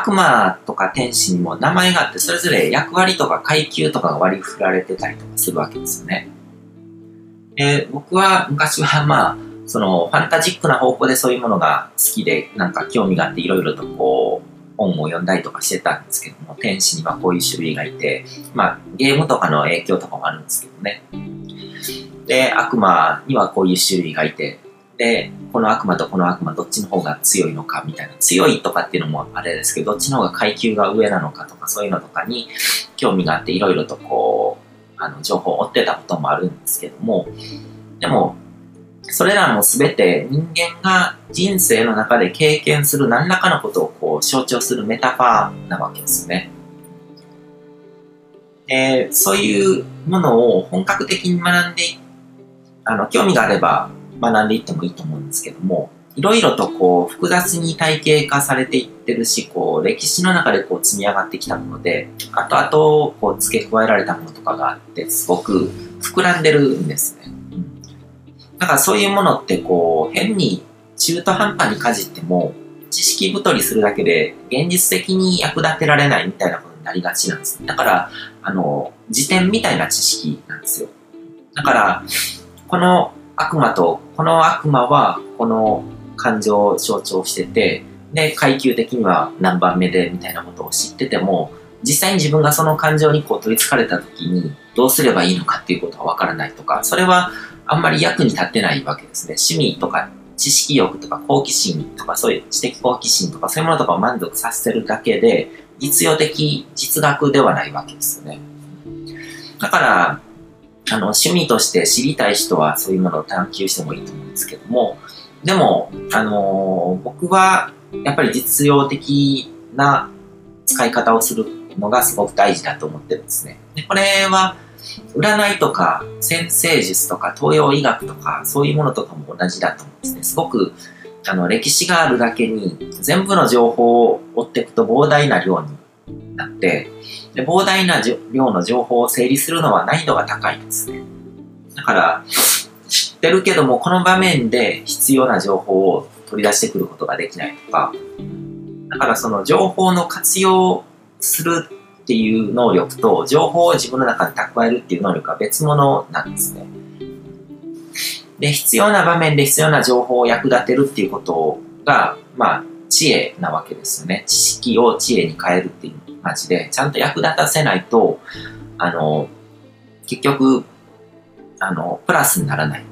悪魔とか天使にも名前があって、それぞれ役割とか階級とかが割り振られてたりとかするわけですよね。で、僕は昔はまあ、そのファンタジックな方向でそういうものが好きで、なんか興味があっていろいろとこう、本を読んだりとかしてたんですけども、天使にはこういう種類がいて、まあ、ゲームとかの影響とかもあるんですけどね。で、悪魔にはこういう種類がいて、で、この悪魔とこの悪魔どっちの方が強いのかみたいな、強いとかっていうのもあれですけど、どっちの方が階級が上なのかとかそういうのとかに興味があっていろいろとこう、あの、情報を追ってたこともあるんですけども、でも、それらも全て人間が人生の中で経験する何らかのことをこう象徴するメタファーなわけですね。で、そういうものを本格的に学んで、あの、興味があれば学んでいってもいいと思うんですけども、いろいろとこう複雑に体系化されていってるし、こう歴史の中でこう積み上がってきたもので、あとあとこう付け加えられたものとかがあって、すごく膨らんでるんですね。だからそういうものってこう変に中途半端にかじっても知識太りするだけで現実的に役立てられないみたいなことになりがちなんです。だから、あの、辞典みたいな知識なんですよ。だから、この悪魔と、この悪魔はこの感情を象徴してて、で、階級的には何番目でみたいなことを知ってても、実際に自分がその感情にこう取り憑かれた時にどうすればいいのかっていうことはわからないとか、それはあんまり役に立ってないわけですね。趣味とか知識欲とか好奇心とかそういう知的好奇心とかそういうものとかを満足させるだけで実用的実学ではないわけですよね。だから、あの、趣味として知りたい人はそういうものを探求してもいいと思うんですけども、でも、あのー、僕はやっぱり実用的な使い方をするのがすごく大事だと思ってるんですね。でこれは、占いとか先生術とか東洋医学とかそういうものとかも同じだと思うんですね。すごくあの歴史があるだけに全部の情報を追っていくと膨大な量になってで膨大な量の情報を整理するのは難易度が高いんですね。だから知ってるけどもこの場面で必要な情報を取り出してくることができないとかだからその情報の活用するっていう能力と情報を自分の中で蓄えるっていう能力は別物なんですね。で、必要な場面で必要な情報を役立てるっていうことが、まあ、知恵なわけですよね。知識を知恵に変えるっていう感じで、ちゃんと役立たせないと、あの、結局、あの、プラスにならない。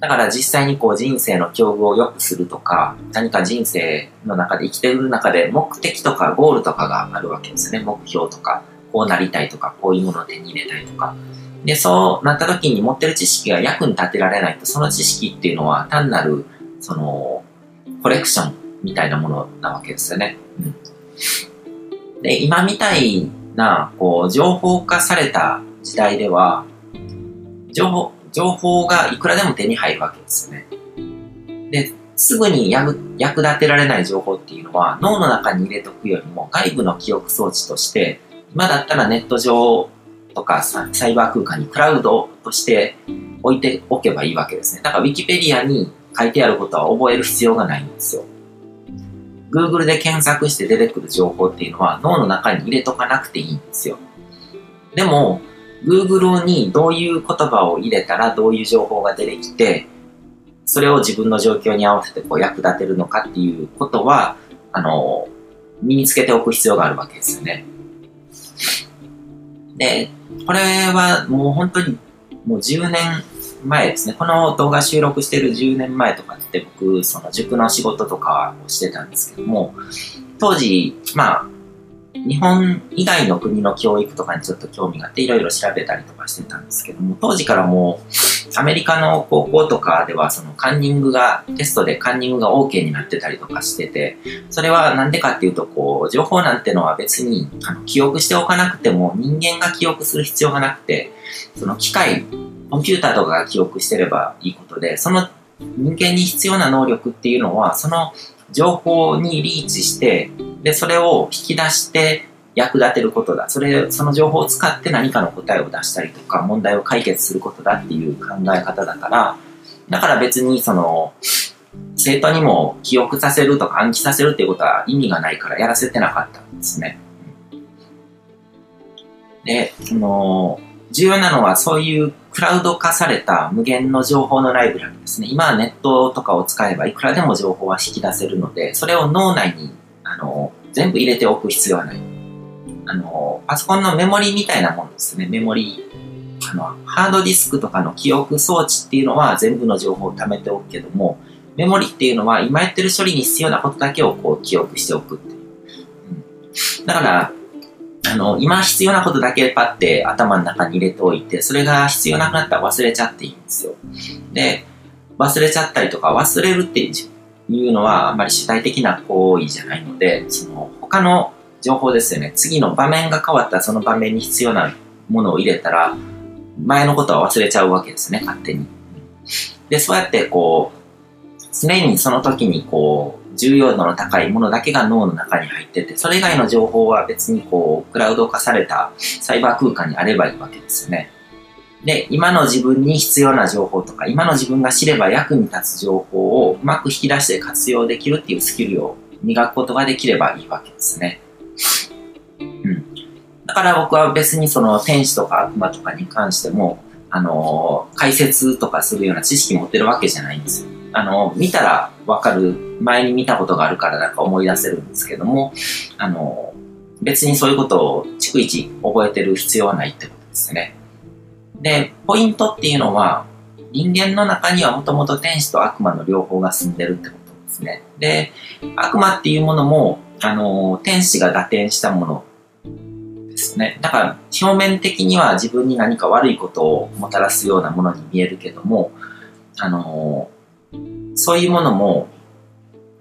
だから実際にこう人生の境遇を良くするとか、何か人生の中で生きてる中で目的とかゴールとかがあるわけですね。目標とか、こうなりたいとか、こういうものを手に入れたいとか。で、そうなった時に持ってる知識が役に立てられないと、その知識っていうのは単なる、その、コレクションみたいなものなわけですよね。うん。で、今みたいな、こう、情報化された時代では、情報、情報がいくらでも手に入るわけですよね。で、すぐに役役立てられない情報っていうのは脳の中に入れとくよりも外部の記憶装置として今だったらネット上とかサイバー空間にクラウドとして置いておけばいいわけですね。だから Wikipedia に書いてあることは覚える必要がないんですよ。Google で検索して出てくる情報っていうのは脳の中に入れとかなくていいんですよ。でも、Google にどういう言葉を入れたらどういう情報が出てきて、それを自分の状況に合わせてこう役立てるのかっていうことは、あの、身につけておく必要があるわけですよね。で、これはもう本当にもう10年前ですね。この動画収録してる10年前とかって僕、その塾の仕事とかをしてたんですけども、当時、まあ、日本以外の国の教育とかにちょっと興味があっていろいろ調べたりとかしてたんですけども、当時からもうアメリカの高校とかではそのカンニングが、テストでカンニングが OK になってたりとかしてて、それはなんでかっていうと、こう、情報なんてのは別にあの記憶しておかなくても人間が記憶する必要がなくて、その機械、コンピューターとかが記憶してればいいことで、その人間に必要な能力っていうのは、その情報にリーチして、で、それを引き出して役立てることだ。それ、その情報を使って何かの答えを出したりとか、問題を解決することだっていう考え方だから、だから別にその、生徒にも記憶させるとか暗記させるっていうことは意味がないからやらせてなかったんですね。で、その、重要なのはそういうクラウド化された無限の情報のライブラリですね。今はネットとかを使えばいくらでも情報は引き出せるので、それを脳内にあの全部入れておく必要はない。あの、パソコンのメモリみたいなものですね。メモリあの、ハードディスクとかの記憶装置っていうのは全部の情報を貯めておくけども、メモリっていうのは今やってる処理に必要なことだけをこう記憶しておくっていう。うん、だから、あの、今必要なことだけパッて頭の中に入れておいて、それが必要なくなったら忘れちゃっていいんですよ。で、忘れちゃったりとか忘れるっていうのはあんまり主体的な行為じゃないので、その他の情報ですよね。次の場面が変わったらその場面に必要なものを入れたら、前のことは忘れちゃうわけですね、勝手に。で、そうやってこう、常にその時にこう、重要度の高いものだけが脳の中に入ってて、それ以外の情報は別にこう、クラウド化されたサイバー空間にあればいいわけですよね。で、今の自分に必要な情報とか、今の自分が知れば役に立つ情報をうまく引き出して活用できるっていうスキルを磨くことができればいいわけですね。うん。だから僕は別にその天使とか悪魔とかに関しても、あのー、解説とかするような知識持ってるわけじゃないんですよ。あの、見たらわかる、前に見たことがあるからなんか思い出せるんですけども、あの、別にそういうことを逐一覚えてる必要はないってことですね。で、ポイントっていうのは、人間の中にはもともと天使と悪魔の両方が住んでるってことですね。で、悪魔っていうものも、あの、天使が打点したものですね。だから、表面的には自分に何か悪いことをもたらすようなものに見えるけども、あの、そういうものも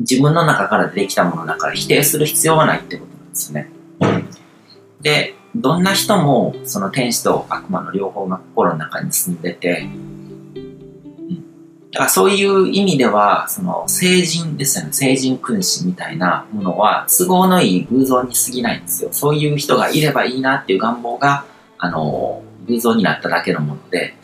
自分の中から出てきたものだから否定する必要はないってことなんですね。で、どんな人もその天使と悪魔の両方が心の中に住んでて、だからそういう意味では、その聖人ですよね、聖人君子みたいなものは都合のいい偶像に過ぎないんですよ。そういう人がいればいいなっていう願望が、あの、偶像になっただけのもので、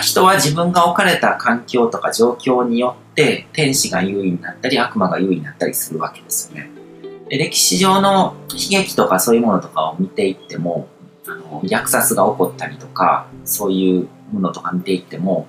人は自分が置かれた環境とか状況によって天使が優位になったり悪魔が優位になったりするわけですよね。歴史上の悲劇とかそういうものとかを見ていっても、あの虐殺が起こったりとか、そういうものとか見ていっても、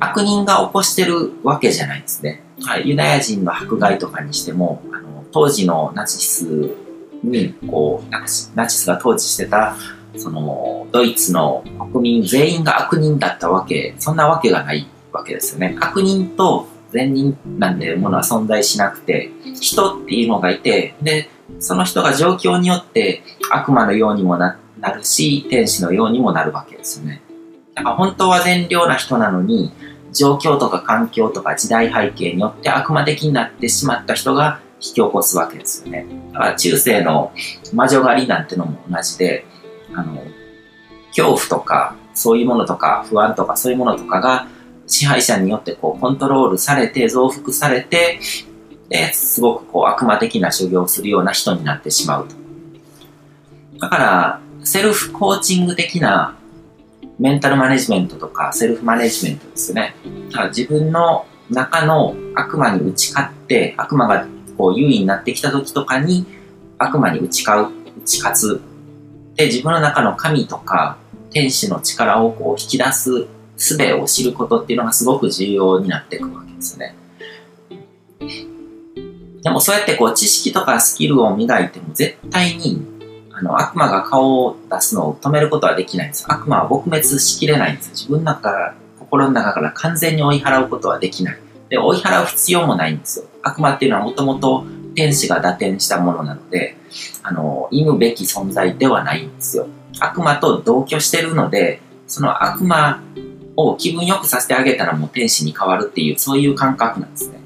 悪人が起こしてるわけじゃないですね。はい、ユダヤ人の迫害とかにしても、あの当時のナチスに、こう、ナチスが統治してた、その、ドイツの国民全員が悪人だったわけ、そんなわけがないわけですよね。悪人と善人なんていうものは存在しなくて、人っていうのがいて、で、その人が状況によって悪魔のようにもなるし、天使のようにもなるわけですよね。だから本当は善良な人なのに、状況とか環境とか時代背景によって悪魔的になってしまった人が引き起こすわけですよね。だから中世の魔女狩りなんてのも同じで、あの、恐怖とか、そういうものとか、不安とか、そういうものとかが、支配者によってこうコントロールされて、増幅されて、で、すごくこう悪魔的な修行をするような人になってしまうと。だから、セルフコーチング的なメンタルマネジメントとかセルフマネジメントですね。だ自分の中の悪魔に打ち勝って、悪魔がこう優位になってきた時とかに悪魔に打ち勝う、打ち勝つ。で、自分の中の神とか天使の力をこう引き出す術を知ることっていうのがすごく重要になっていくわけですね。でもそうやってこう知識とかスキルを磨いても絶対にあの悪魔が顔を出すのを止めることはできないんです。悪魔は撲滅しきれないんです。自分の中から、心の中から完全に追い払うことはできない。で、追い払う必要もないんですよ。悪魔っていうのはもともと天使が打点したものなので、あの、忌むべき存在ではないんですよ。悪魔と同居してるので、その悪魔を気分よくさせてあげたらもう天使に変わるっていう、そういう感覚なんですね。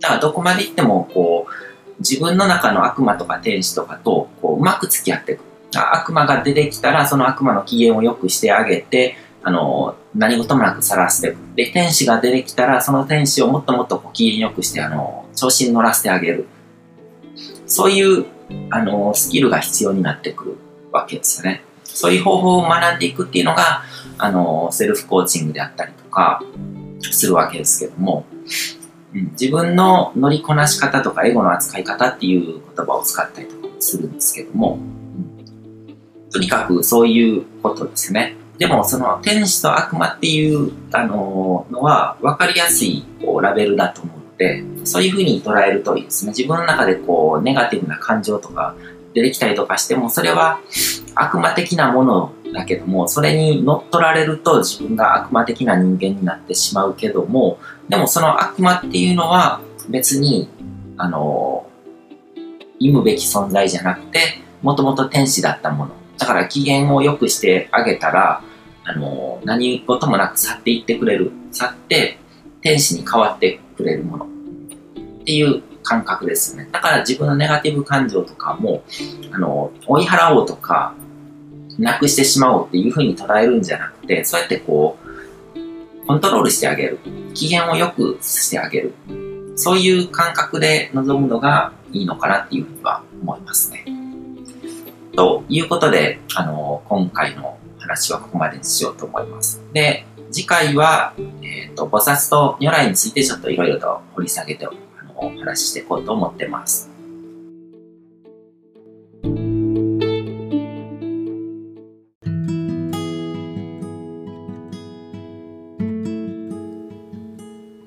だからどこまで行っても、こう、自分の中の悪魔とか天使とかと、こう、うまく付き合っていく。悪魔が出てきたら、その悪魔の機嫌を良くしてあげて、あの、何事もなくさらしていく。で、天使が出てきたら、その天使をもっともっとこう機嫌良くして、あの、調子に乗らせてあげる。そういう、あの、スキルが必要になってくるわけですよね。そういう方法を学んでいくっていうのが、あの、セルフコーチングであったりとか、するわけですけども、うん、自分の乗りこなし方とかエゴの扱い方っていう言葉を使ったりとかするんですけども、うん、とにかくそういうことですね。でもその天使と悪魔っていうあののは分かりやすいこうラベルだと思うので、そういうふうに捉えるといいですね。自分の中でこうネガティブな感情とか出てきたりとかしても、それは悪魔的なものだけども、それに乗っ取られると自分が悪魔的な人間になってしまうけども、でもその悪魔っていうのは別に、あの、忌むべき存在じゃなくて、もともと天使だったもの。だから機嫌を良くしてあげたら、あの、何事もなく去っていってくれる。去って、天使に変わってくれるもの。っていう感覚ですね。だから自分のネガティブ感情とかも、あの、追い払おうとか、なくしてしまおうっていうふうに捉えるんじゃなくて、そうやってこう、コントロールしてあげる。機嫌を良くしてあげる。そういう感覚で臨むのがいいのかなっていうふうには思いますね。ということで、あの、今回の話はここまでにしようと思います。で、次回は、えっ、ー、と、菩薩と如来についてちょっといろいろと掘り下げてお話ししていこうと思ってます。